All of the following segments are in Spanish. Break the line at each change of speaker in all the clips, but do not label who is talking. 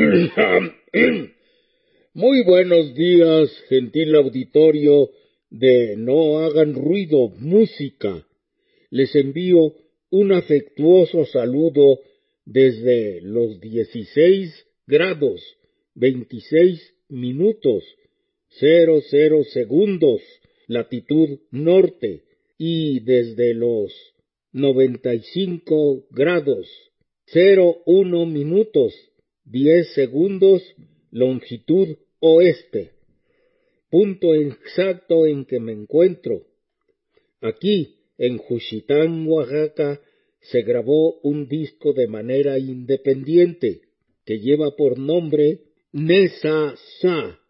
Muy buenos días, gentil auditorio de No hagan ruido, música. Les envío un afectuoso saludo desde los 16 grados 26 minutos 00 segundos latitud norte y desde los 95 grados 01 minutos 10 segundos longitud oeste, punto exacto en que me encuentro. Aquí, en Juchitán, Oaxaca, se grabó un disco de manera independiente que lleva por nombre Nesa Sa,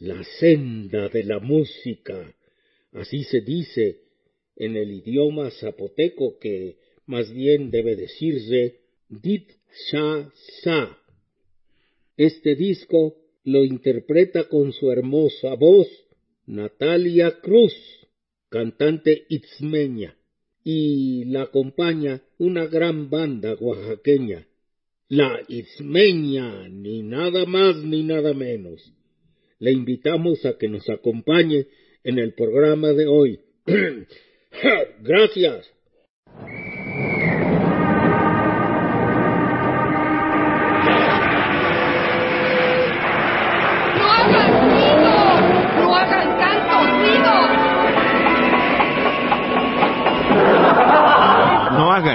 la senda de la música. Así se dice en el idioma zapoteco que más bien debe decirse Dit Sha Sa. Este disco lo interpreta con su hermosa voz Natalia Cruz, cantante itzmeña, y la acompaña una gran banda oaxaqueña, la itzmeña, ni nada más ni nada menos. Le invitamos a que nos acompañe en el programa de hoy. Gracias.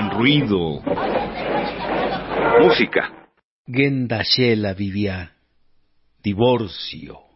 Ruido. Música.
Gendashela vivía. Divorcio.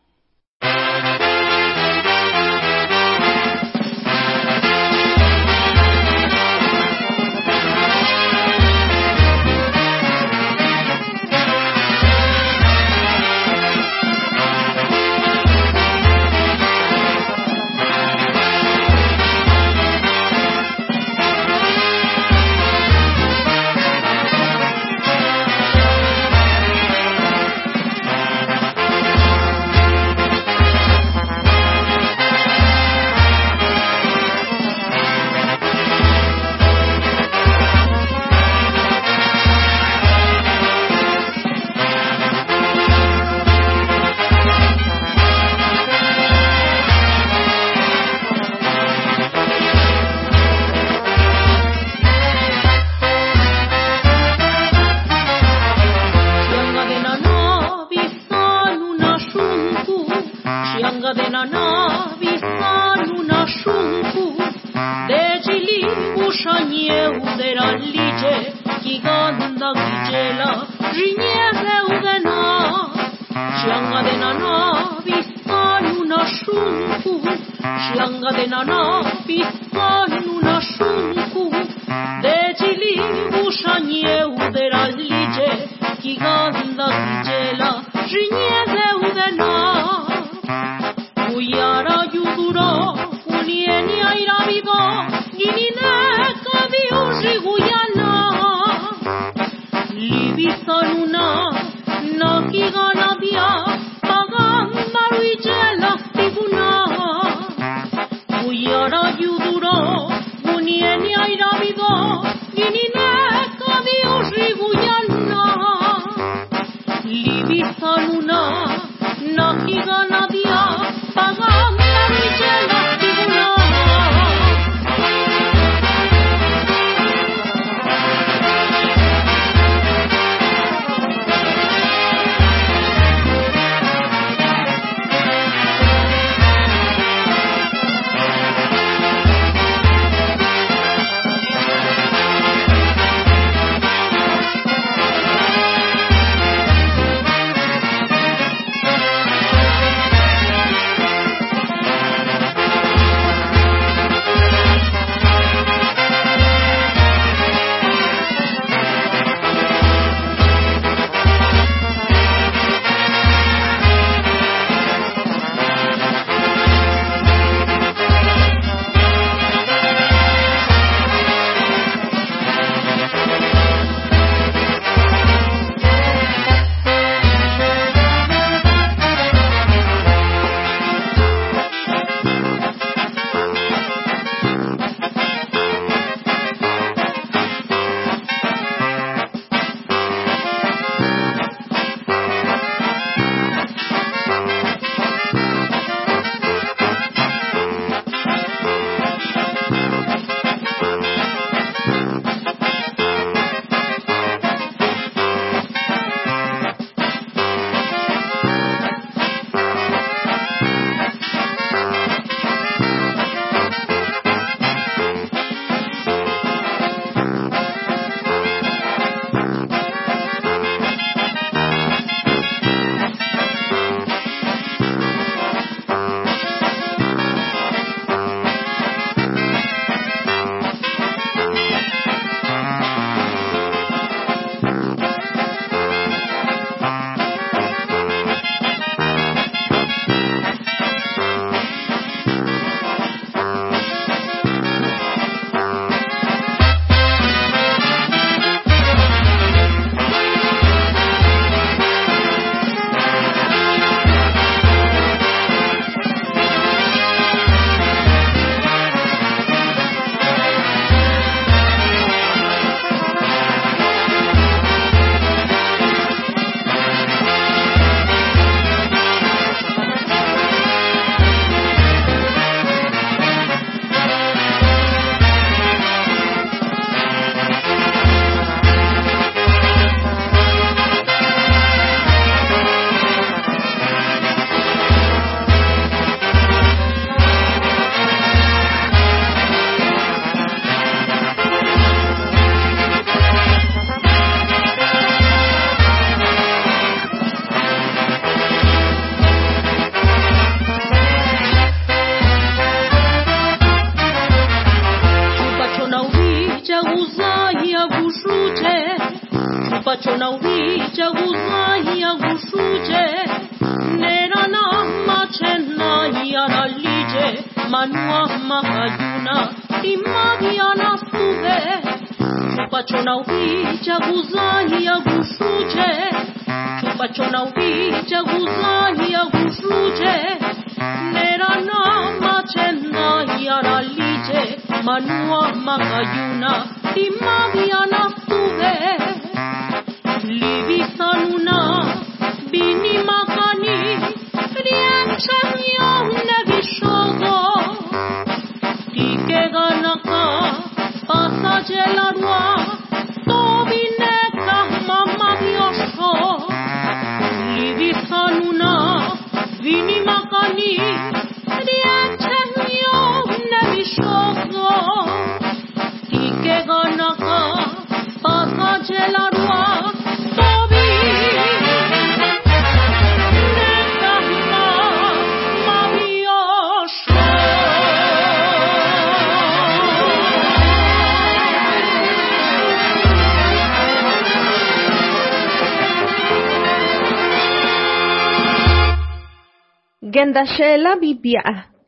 no, no, no, no, pasajelarua tobineka mama diosho libisanuna bini makani rienchanya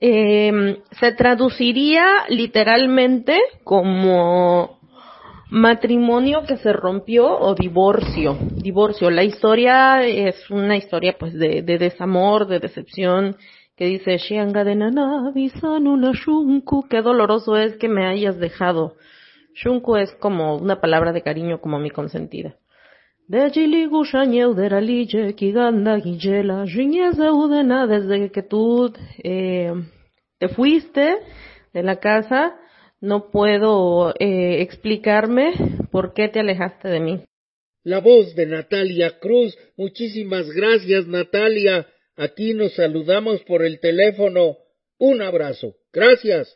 Eh, se traduciría literalmente como matrimonio que se rompió o divorcio. Divorcio. La historia es una historia pues de, de desamor, de decepción, que dice Shianga de Nanabisanuna Shunku, qué doloroso es que me hayas dejado. Shunku es como una palabra de cariño como mi consentida. De Jiligu Shanyeuderalije, Kiganda Gijela, Udena, desde que tú eh, te fuiste de la casa, no puedo eh, explicarme por qué te alejaste de mí.
La voz de Natalia Cruz. Muchísimas gracias, Natalia. Aquí nos saludamos por el teléfono. Un abrazo. Gracias.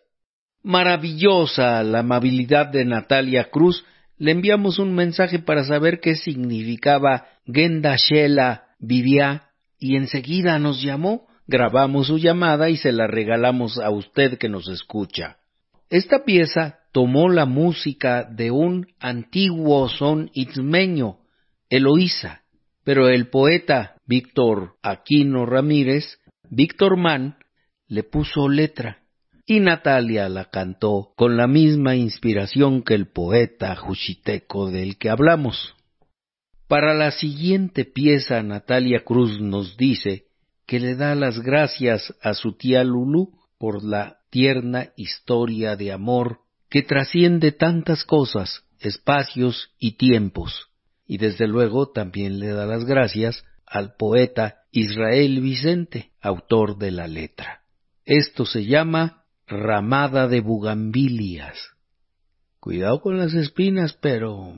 Maravillosa la amabilidad de Natalia Cruz. Le enviamos un mensaje para saber qué significaba Genda Shela Vivia y enseguida nos llamó. Grabamos su llamada y se la regalamos a usted que nos escucha. Esta pieza tomó la música de un antiguo son itzmeño, Eloísa, pero el poeta Víctor Aquino Ramírez, Víctor Mann, le puso letra y Natalia la cantó con la misma inspiración que el poeta juchiteco del que hablamos. Para la siguiente pieza Natalia Cruz nos dice que le da las gracias a su tía Lulú por la tierna historia de amor que trasciende tantas cosas, espacios y tiempos, y desde luego también le da las gracias al poeta Israel Vicente, autor de la letra. Esto se llama ramada de bugambilias. Cuidado con las espinas, pero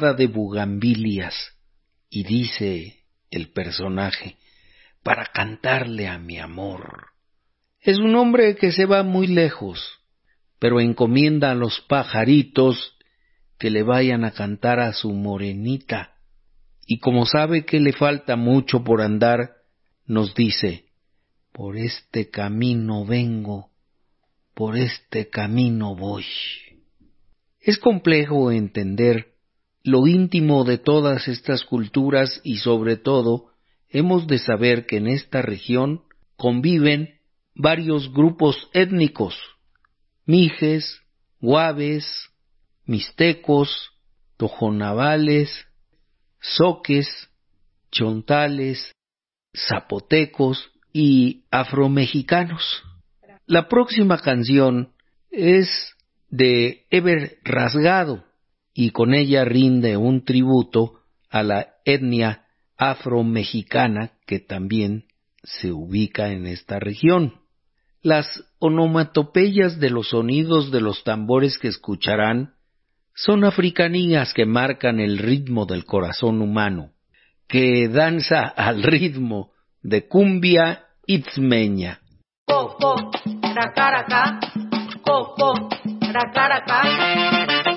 de bugambilias. Y dice el personaje, para cantarle a mi amor. Es un hombre que se va muy lejos, pero encomienda a los pajaritos que le vayan a cantar a su morenita. Y como sabe que le falta mucho por andar, nos dice, por este camino vengo, por este camino voy. Es complejo entender lo íntimo de todas estas culturas y sobre todo hemos de saber que en esta región conviven varios grupos étnicos, mijes, guaves, mixtecos, tojonavales, soques, chontales, zapotecos y afromexicanos. La próxima canción es de Eber Rasgado y con ella rinde un tributo a la etnia afromexicana que también se ubica en esta región. Las onomatopeyas de los sonidos de los tambores que escucharán son africanías que marcan el ritmo del corazón humano, que danza al ritmo de cumbia itzmeña. Coco, racaraca, coco, racaraca.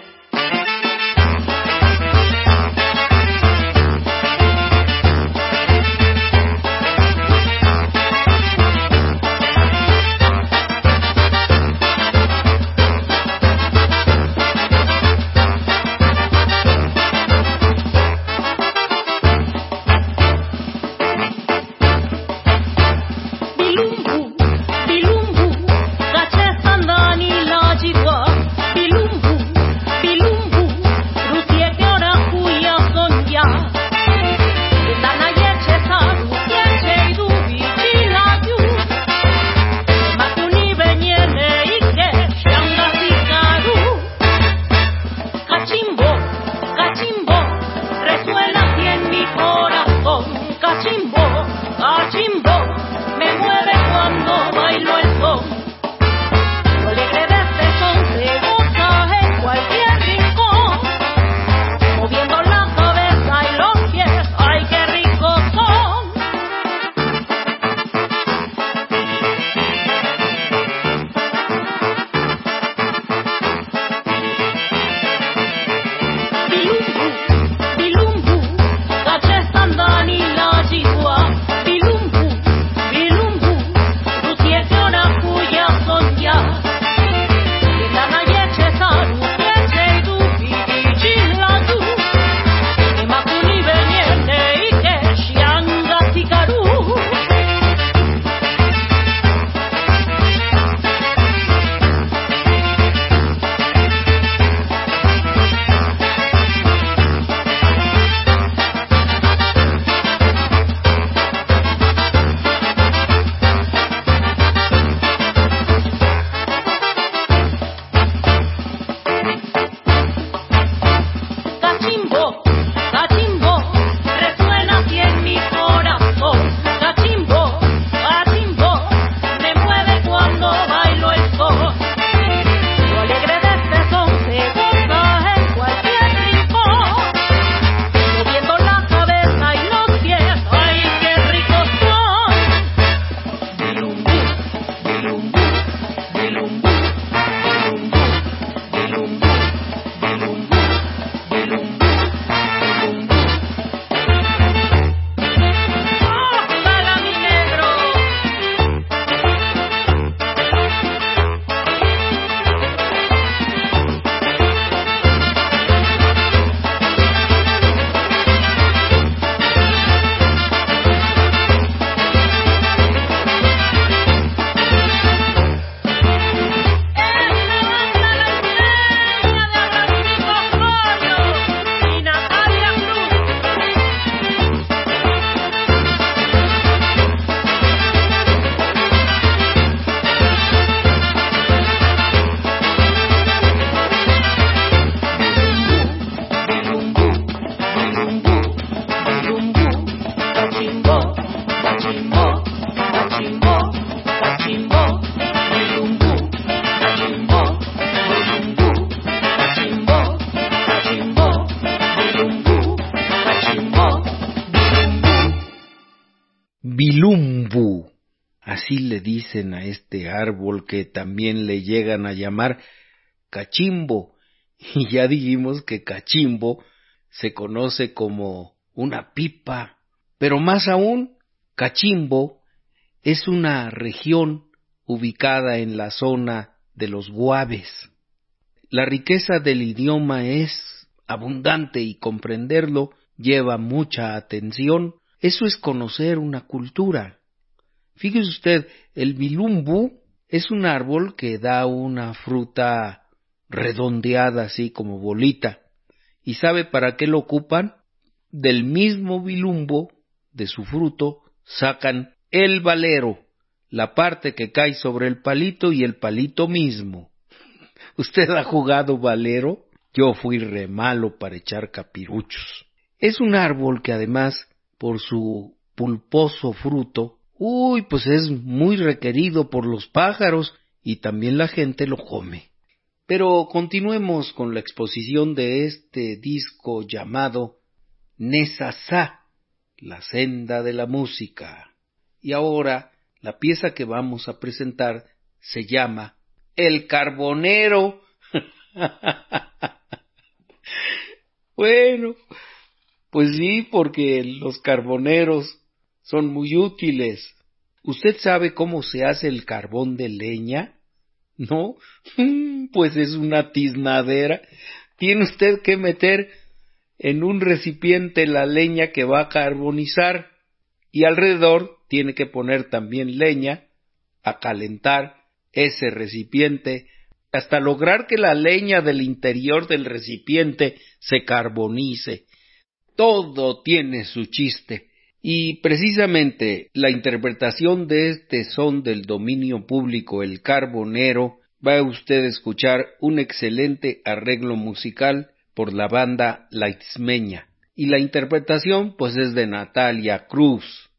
Árbol que también le llegan a llamar cachimbo. Y ya dijimos que cachimbo se conoce como una pipa, pero más aún, cachimbo es una región ubicada en la zona de los guaves. La riqueza del idioma es abundante y comprenderlo lleva mucha atención. Eso es conocer una cultura. Fíjese usted, el bilumbu es un árbol que da una fruta redondeada así como bolita. ¿Y sabe para qué lo ocupan? Del mismo bilumbo, de su fruto, sacan el valero, la parte que cae sobre el palito y el palito mismo. ¿Usted ha jugado valero? Yo fui re malo para echar capiruchos. Es un árbol que además, por su pulposo fruto, uy, pues es muy requerido por los pájaros y también la gente lo come. Pero continuemos con la exposición de este disco llamado Nesasá, la senda de la música. Y ahora la pieza que vamos a presentar se llama El Carbonero. bueno, pues sí, porque los carboneros son muy útiles. ¿Usted sabe cómo se hace el carbón de leña? ¿No? Pues es una tiznadera. Tiene usted que meter en un recipiente la leña que va a carbonizar y alrededor tiene que poner también leña a calentar ese recipiente hasta lograr que la leña del interior del recipiente se carbonice. Todo tiene su chiste. Y precisamente la interpretación de este son del dominio público, el carbonero, va a usted a escuchar un excelente arreglo musical por la banda Laitzmeña. Y la interpretación pues es de Natalia Cruz.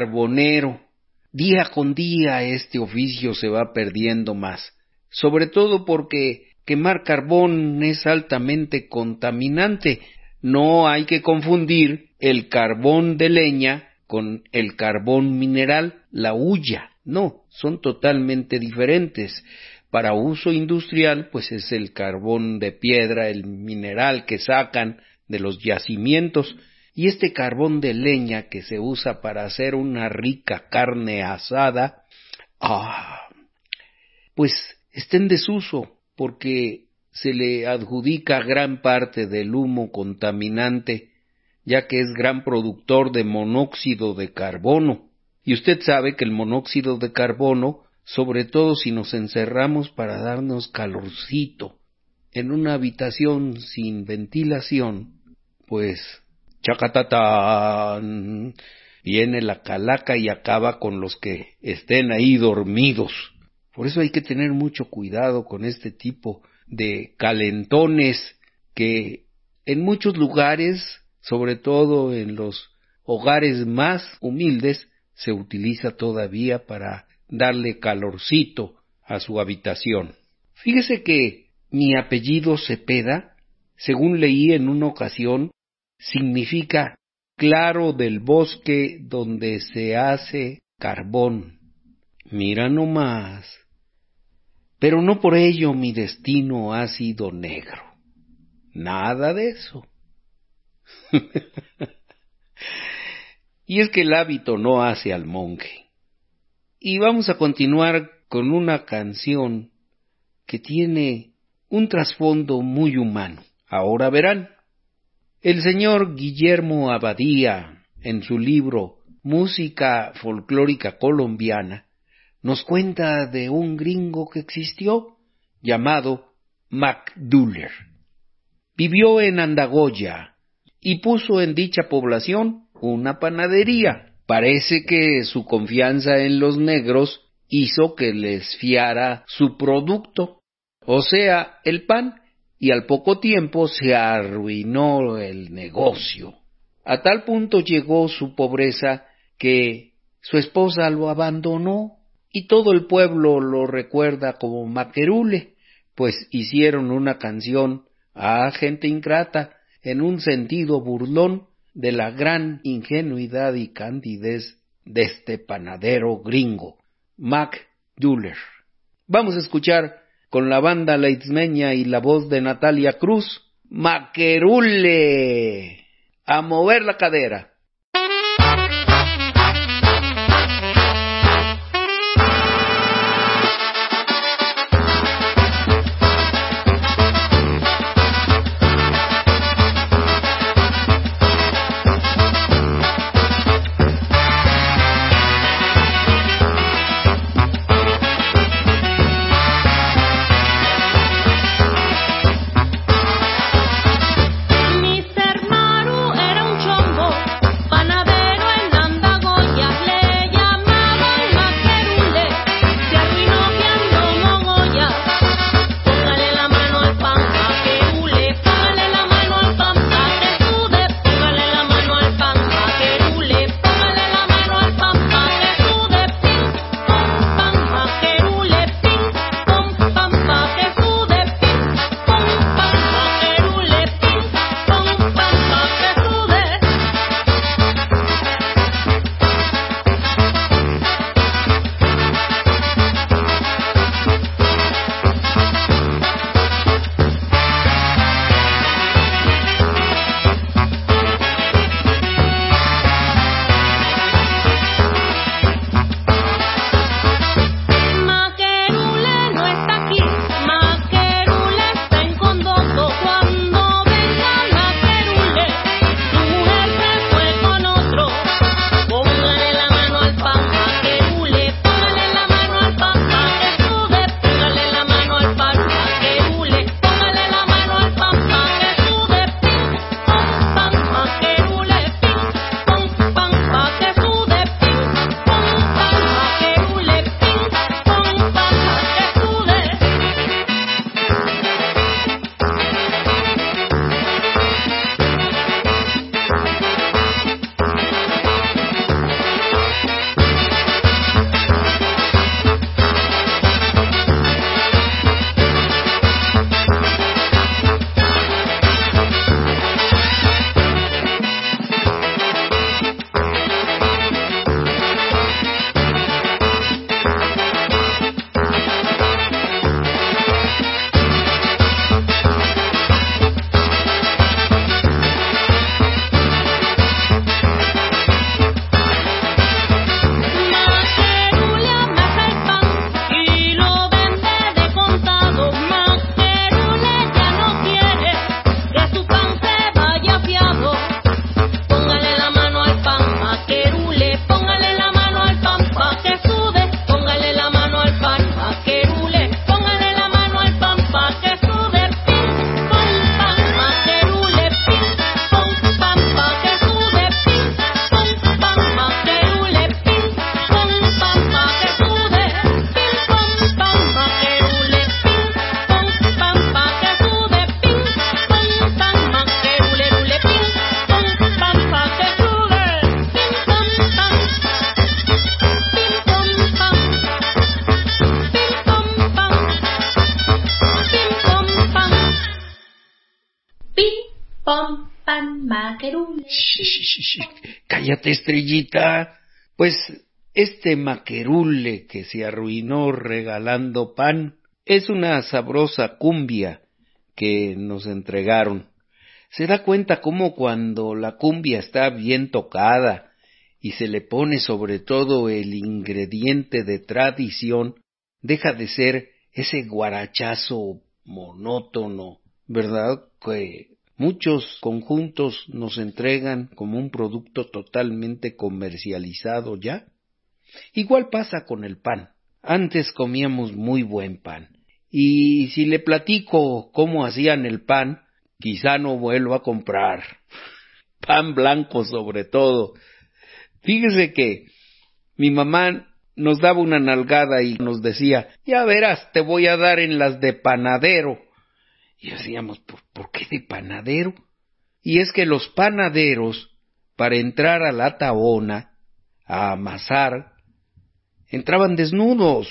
Carbonero. Día con día este oficio se va perdiendo más, sobre todo porque quemar carbón es altamente contaminante. No hay que confundir el carbón de leña con el carbón mineral, la hulla. No, son totalmente diferentes. Para uso industrial, pues es el carbón de piedra, el mineral que sacan de los yacimientos, y este carbón de leña que se usa para hacer una rica carne asada, ah, pues está en desuso porque se le adjudica gran parte del humo contaminante, ya que es gran productor de monóxido de carbono. Y usted sabe que el monóxido de carbono, sobre todo si nos encerramos para darnos calorcito en una habitación sin ventilación, pues chacatatán viene la calaca y acaba con los que estén ahí dormidos. Por eso hay que tener mucho cuidado con este tipo de calentones que en muchos lugares, sobre todo en los hogares más humildes, se utiliza todavía para darle calorcito a su habitación. Fíjese que mi apellido Cepeda, según leí en una ocasión, significa claro del bosque donde se hace carbón. Mira nomás. Pero no por ello mi destino ha sido negro. Nada de eso. y es que el hábito no hace al monje. Y vamos a continuar con una canción que tiene un trasfondo muy humano. Ahora verán. El señor Guillermo Abadía, en su libro Música folclórica colombiana, nos cuenta de un gringo que existió llamado MacDuller. Vivió en Andagoya y puso en dicha población una panadería. Parece que su confianza en los negros hizo que les fiara su producto, o sea, el pan, y al poco tiempo se arruinó el negocio. A tal punto llegó su pobreza que su esposa lo abandonó y todo el pueblo lo recuerda como Maquerule, pues hicieron una canción a gente ingrata en un sentido burlón de la gran ingenuidad y candidez de este panadero gringo, Mac Duller. Vamos a escuchar con la banda leitzmeña y la voz de Natalia Cruz, Maquerule, a mover la cadera. Cállate, estrellita. Pues este maquerule que se arruinó regalando pan es una sabrosa cumbia que nos entregaron. Se da cuenta cómo cuando la cumbia está bien tocada y se le pone sobre todo el ingrediente de tradición, deja de ser ese guarachazo monótono, ¿verdad? Que muchos conjuntos nos entregan como un producto totalmente comercializado ya. Igual pasa con el pan. Antes comíamos muy buen pan. Y si le platico cómo hacían el pan, quizá no vuelva a comprar. Pan blanco sobre todo. Fíjese que mi mamá nos daba una nalgada y nos decía, ya verás, te voy a dar en las de panadero. Y decíamos, ¿por, ¿por qué de panadero? Y es que los panaderos, para entrar a la taona, a amasar, entraban desnudos.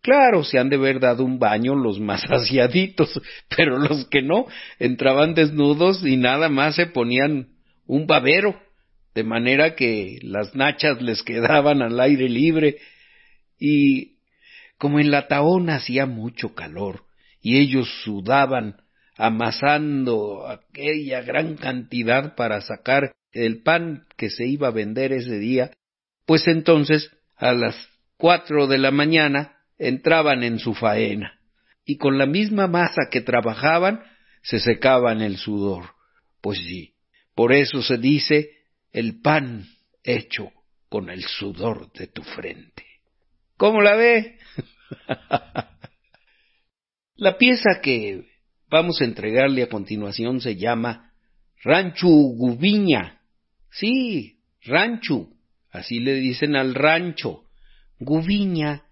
Claro, se han de haber dado un baño los más aseaditos, pero los que no, entraban desnudos y nada más se ponían un babero, de manera que las nachas les quedaban al aire libre y como en la taona hacía mucho calor y ellos sudaban amasando aquella gran cantidad para sacar el pan que se iba a vender ese día, pues entonces a las cuatro de la mañana entraban en su faena y con la misma masa que trabajaban se secaban el sudor. Pues sí, por eso se dice el pan hecho con el sudor de tu frente. ¿Cómo la ve? la pieza que vamos a entregarle a continuación se llama Rancho Gubiña. Sí, rancho, así le dicen al rancho. Gubiña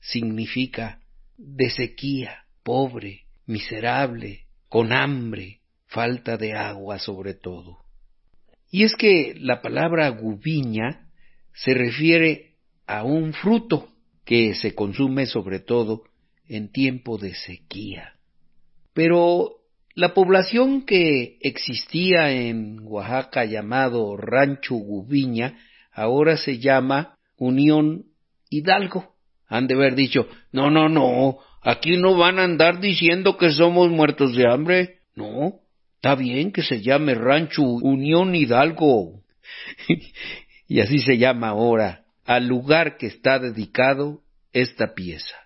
significa de sequía, pobre, miserable, con hambre, falta de agua sobre todo. Y es que la palabra gubiña se refiere a un fruto que se consume sobre todo en tiempo de sequía. Pero la población que existía en Oaxaca llamado Rancho Gubiña ahora se llama Unión Hidalgo. Han de haber dicho, no, no, no, aquí no van a andar diciendo que somos muertos de hambre. No, está bien que se llame Rancho Unión Hidalgo. y así se llama ahora al lugar que está dedicado esta pieza.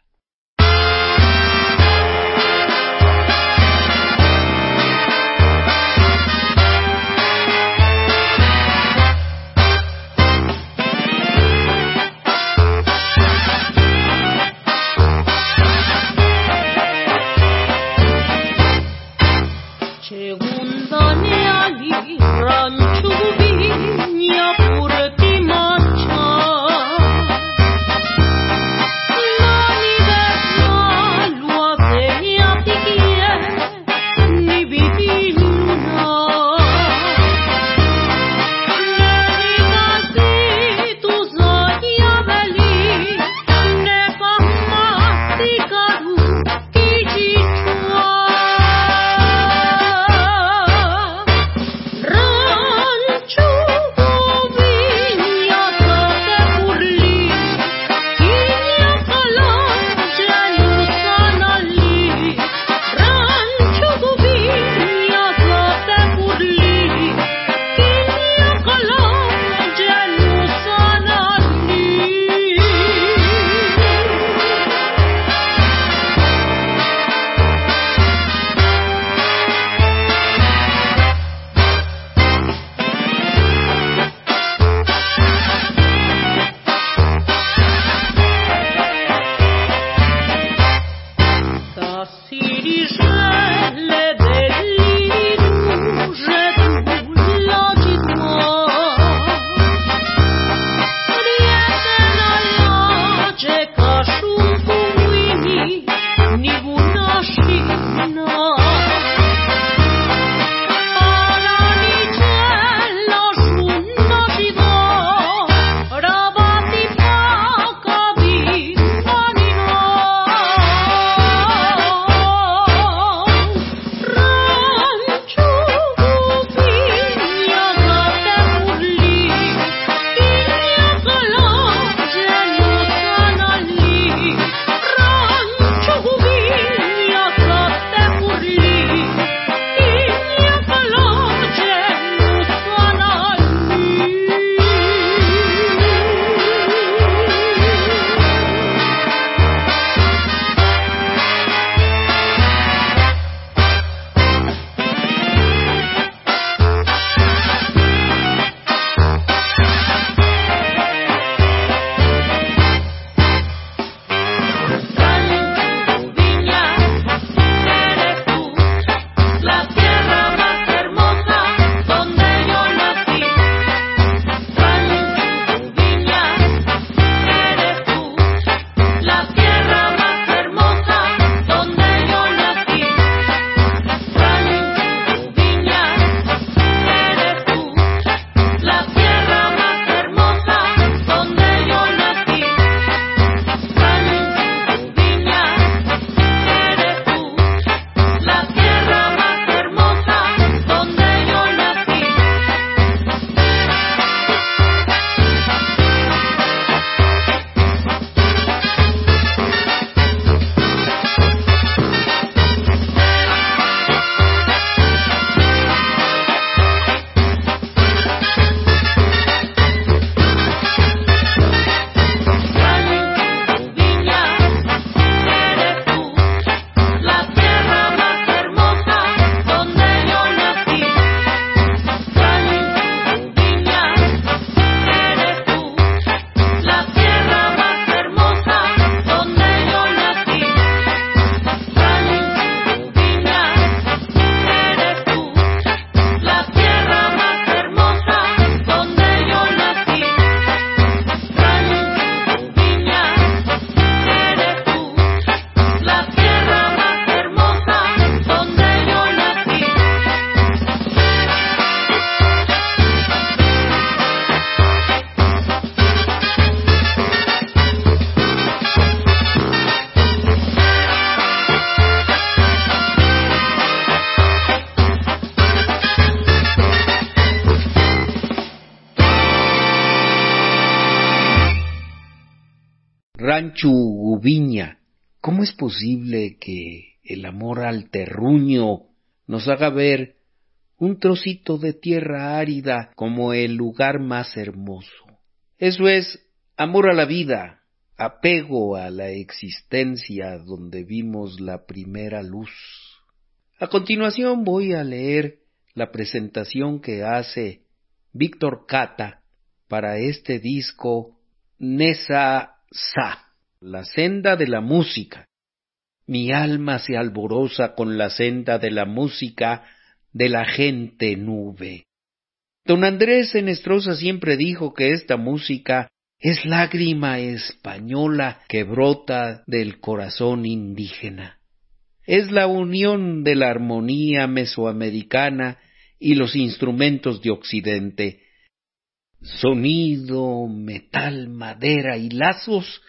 Rancho Gubiña. ¿Cómo es posible que el amor al terruño nos haga ver un trocito de tierra árida como el lugar más hermoso? Eso es amor a la vida, apego a la existencia donde vimos la primera luz. A continuación voy a leer la presentación que hace Víctor Cata para este disco Nesa Sa, la senda de la música. Mi alma se alborosa con la senda de la música de la gente nube. Don Andrés Enestrosa siempre dijo que esta música es lágrima española que brota del corazón indígena. Es la unión de la armonía mesoamericana y los instrumentos de Occidente. Sonido, metal, madera y lazos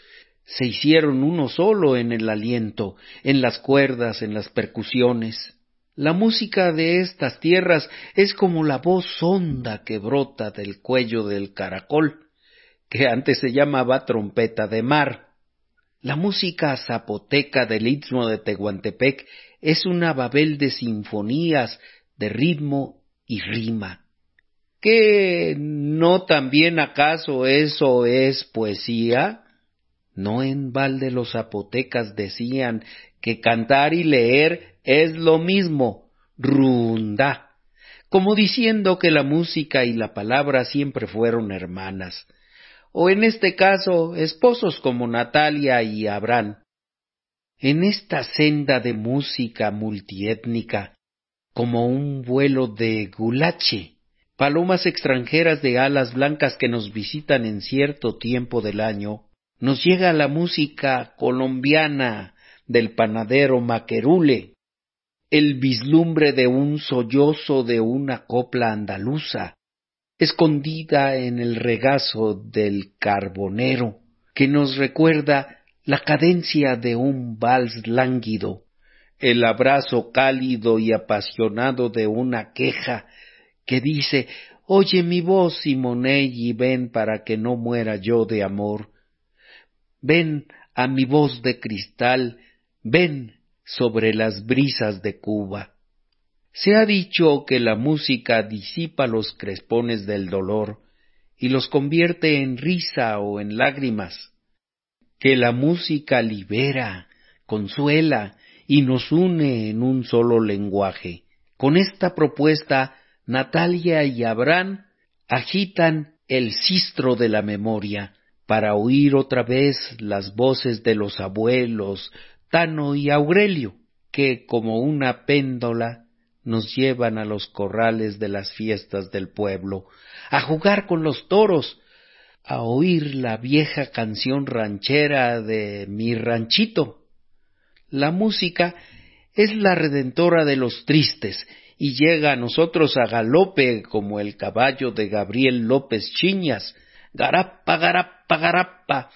se hicieron uno solo en el aliento, en las cuerdas, en las percusiones. La música de estas tierras es como la voz honda que brota del cuello del caracol que antes se llamaba trompeta de mar. La música zapoteca del istmo de Tehuantepec es una babel de sinfonías, de ritmo y rima. ¿Qué no también acaso eso es poesía? No en balde los zapotecas decían que cantar y leer es lo mismo, runda, como diciendo que la música y la palabra siempre fueron hermanas o en este caso esposos como Natalia y Abraham. En esta senda de música multiétnica, como un vuelo de gulache, palomas extranjeras de alas blancas que nos visitan en cierto tiempo del año, nos llega la música colombiana del panadero Maquerule, el vislumbre de un sollozo de una copla andaluza, escondida en el regazo del carbonero, que nos recuerda la cadencia de un vals lánguido, el abrazo cálido y apasionado de una queja que dice Oye mi voz, Simonei, y ven para que no muera yo de amor. Ven a mi voz de cristal, ven sobre las brisas de Cuba. Se ha dicho que la música disipa los crespones del dolor y los convierte en risa o en lágrimas, que la música libera, consuela y nos une en un solo lenguaje. Con esta propuesta, Natalia y Abraham agitan el sistro de la memoria para oír otra vez las voces de los abuelos Tano y Aurelio, que como una péndola nos llevan a los corrales de las fiestas del pueblo, a jugar con los toros, a oír la vieja canción ranchera de mi ranchito. La música es la redentora de los tristes y llega a nosotros a galope como el caballo de Gabriel López Chiñas, garapa, garapa, garapa,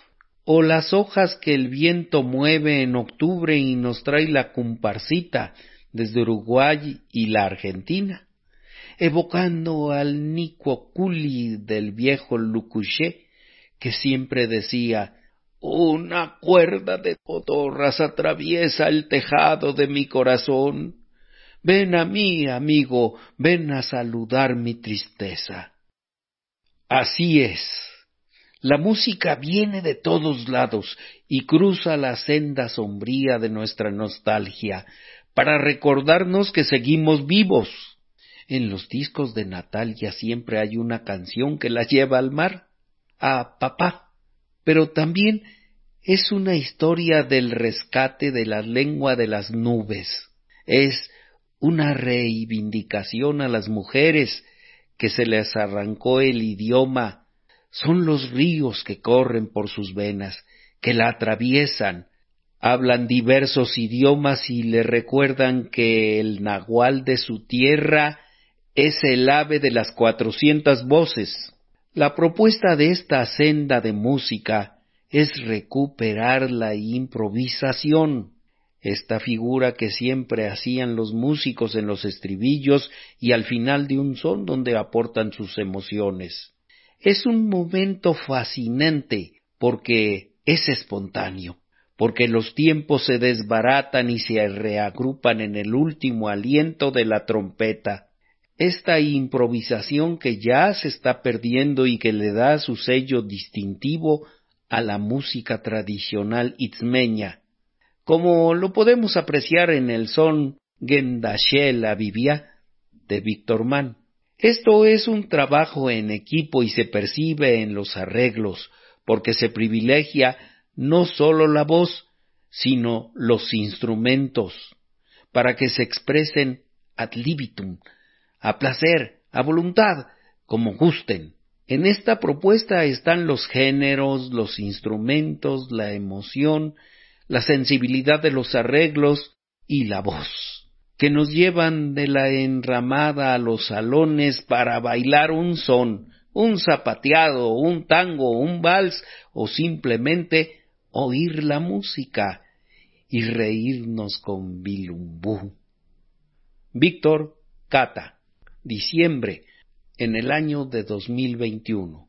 o las hojas que el viento mueve en octubre y nos trae la comparsita, desde Uruguay y la Argentina, evocando al Nicuoculi del viejo Lucuché, que siempre decía una cuerda de cotorras atraviesa el tejado de mi corazón. Ven a mí, amigo, ven a saludar mi tristeza. Así es. La música viene de todos lados y cruza la senda sombría de nuestra nostalgia, para recordarnos que seguimos vivos. En los discos de Natalia siempre hay una canción que la lleva al mar, a papá, pero también es una historia del rescate de la lengua de las nubes. Es una reivindicación a las mujeres que se les arrancó el idioma. Son los ríos que corren por sus venas, que la atraviesan, hablan diversos idiomas y le recuerdan que el nahual de su tierra es el ave de las cuatrocientas voces. La propuesta de esta senda de música es recuperar la improvisación, esta figura que siempre hacían los músicos en los estribillos y al final de un son donde aportan sus emociones. Es un momento fascinante porque
es espontáneo, porque los tiempos se desbaratan y se reagrupan en el último aliento de la trompeta. Esta improvisación que ya se está perdiendo y que le da su sello distintivo a la música tradicional itzmeña, como lo podemos apreciar en el son Gendashela Vivia de Víctor Mann. Esto es un trabajo en equipo y se percibe en los arreglos, porque se privilegia no sólo la voz, sino los instrumentos, para que se expresen ad libitum, a placer, a voluntad, como gusten. En esta propuesta están los géneros, los instrumentos, la emoción, la sensibilidad de los arreglos y la voz, que nos llevan de la enramada a los salones para bailar un son, un zapateado, un tango, un vals o simplemente oír la música y reírnos con bilumbú. Víctor Cata, diciembre, en el año de 2021.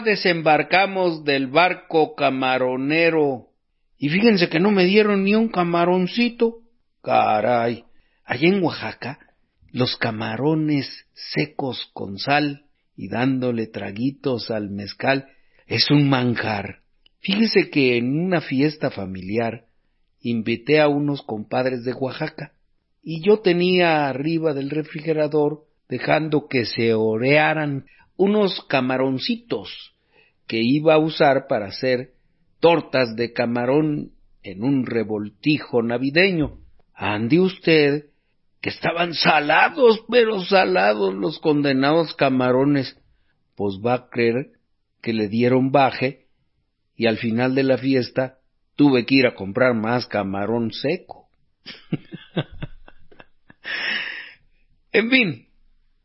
Desembarcamos del barco camaronero. Y fíjense que no me dieron ni un camaroncito. Caray. Allá en Oaxaca, los camarones secos con sal
y dándole traguitos al mezcal es un manjar. Fíjese que en una fiesta familiar invité a unos compadres de Oaxaca y yo tenía arriba del refrigerador dejando que se orearan unos camaroncitos que iba a usar para hacer tortas de camarón en un revoltijo navideño. Ande usted que estaban salados, pero salados los condenados camarones. Pues va a creer que le dieron baje y al final de la fiesta tuve que ir a comprar más camarón seco. en fin,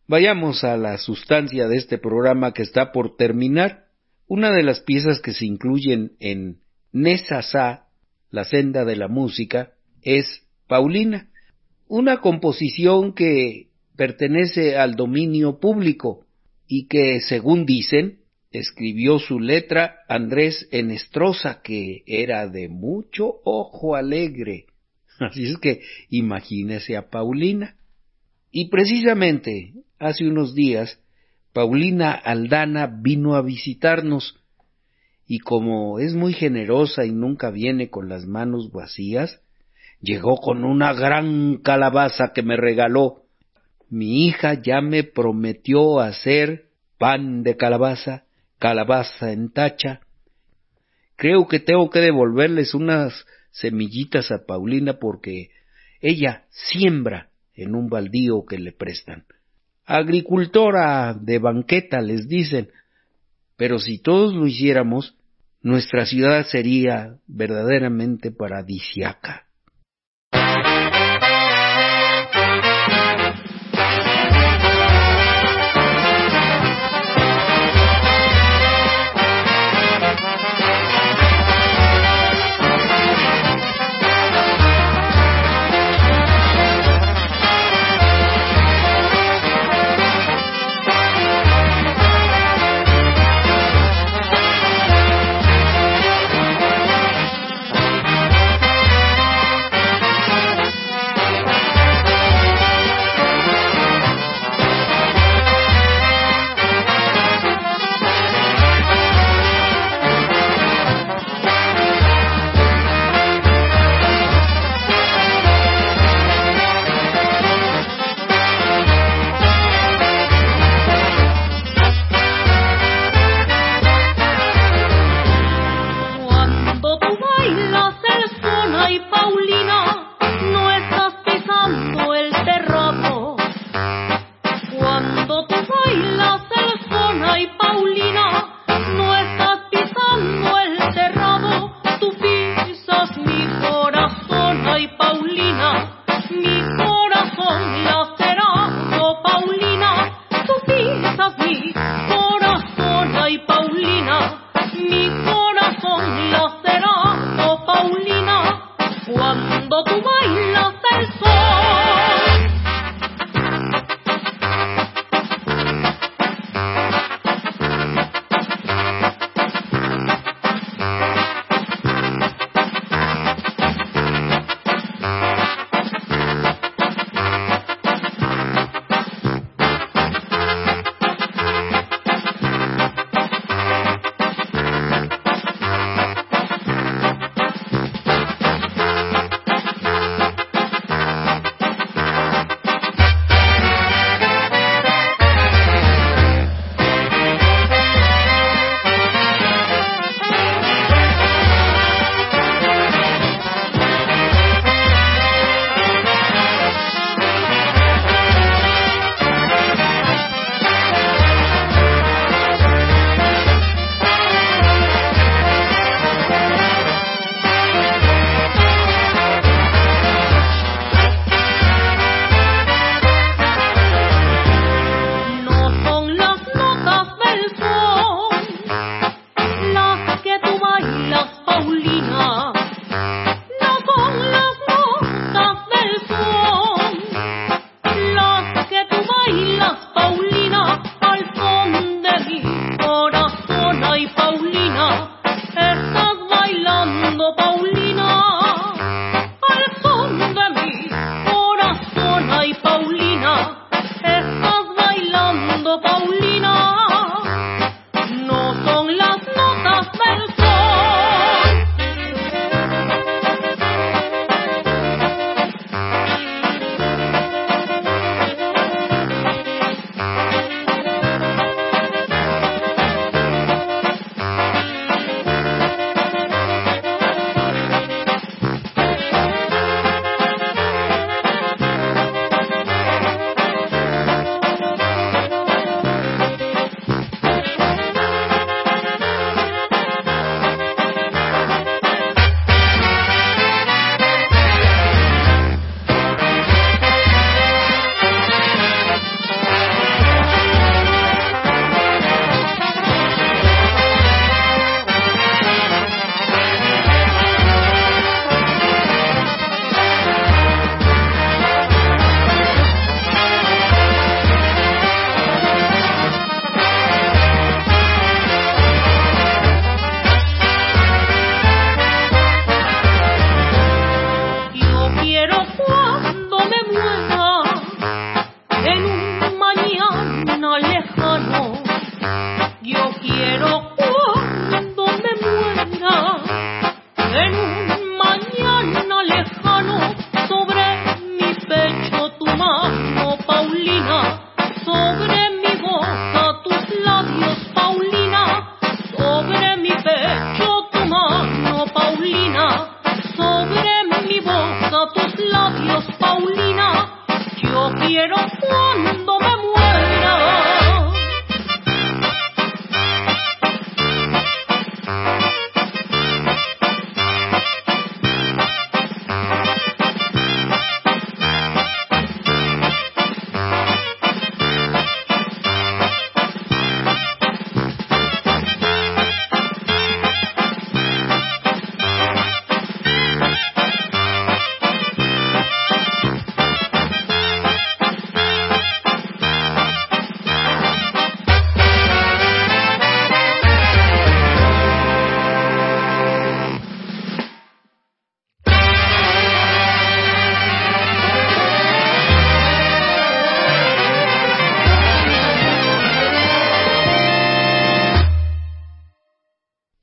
vayamos a la sustancia de este programa que está por terminar. Una de las piezas que se incluyen en Nesasá, la senda de la música, es Paulina, una composición que pertenece al dominio público y que, según dicen, escribió su letra Andrés Enestrosa, que era de mucho ojo alegre. Así es que imagínese a Paulina. Y precisamente hace unos días, Paulina Aldana vino a visitarnos y como es muy generosa y nunca viene con las manos vacías, llegó con una gran calabaza que me regaló. Mi hija ya me prometió hacer pan de calabaza, calabaza en tacha. Creo que tengo que devolverles unas semillitas a Paulina porque ella siembra en un baldío que le prestan. Agricultora de banqueta les dicen, pero si todos lo hiciéramos, nuestra ciudad sería verdaderamente paradisiaca.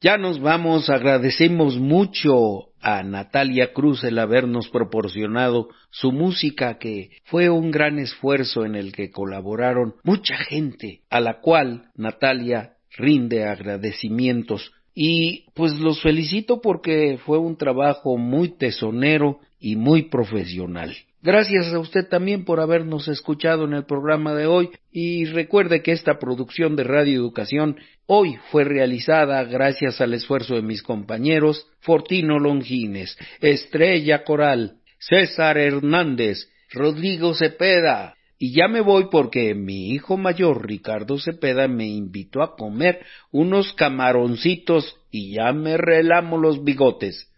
Ya nos vamos, agradecemos mucho a Natalia Cruz el habernos proporcionado su música, que fue un gran esfuerzo en el que colaboraron mucha gente, a la cual Natalia rinde agradecimientos. Y pues los felicito porque fue un trabajo muy tesonero y muy profesional. Gracias a usted también por habernos escuchado en el programa de hoy y recuerde que esta producción de Radio Educación hoy fue realizada gracias al esfuerzo de mis compañeros Fortino Longines, Estrella Coral, César Hernández, Rodrigo Cepeda. Y ya me voy porque mi hijo mayor, Ricardo Cepeda, me invitó a comer unos camaroncitos y ya me relamo los bigotes.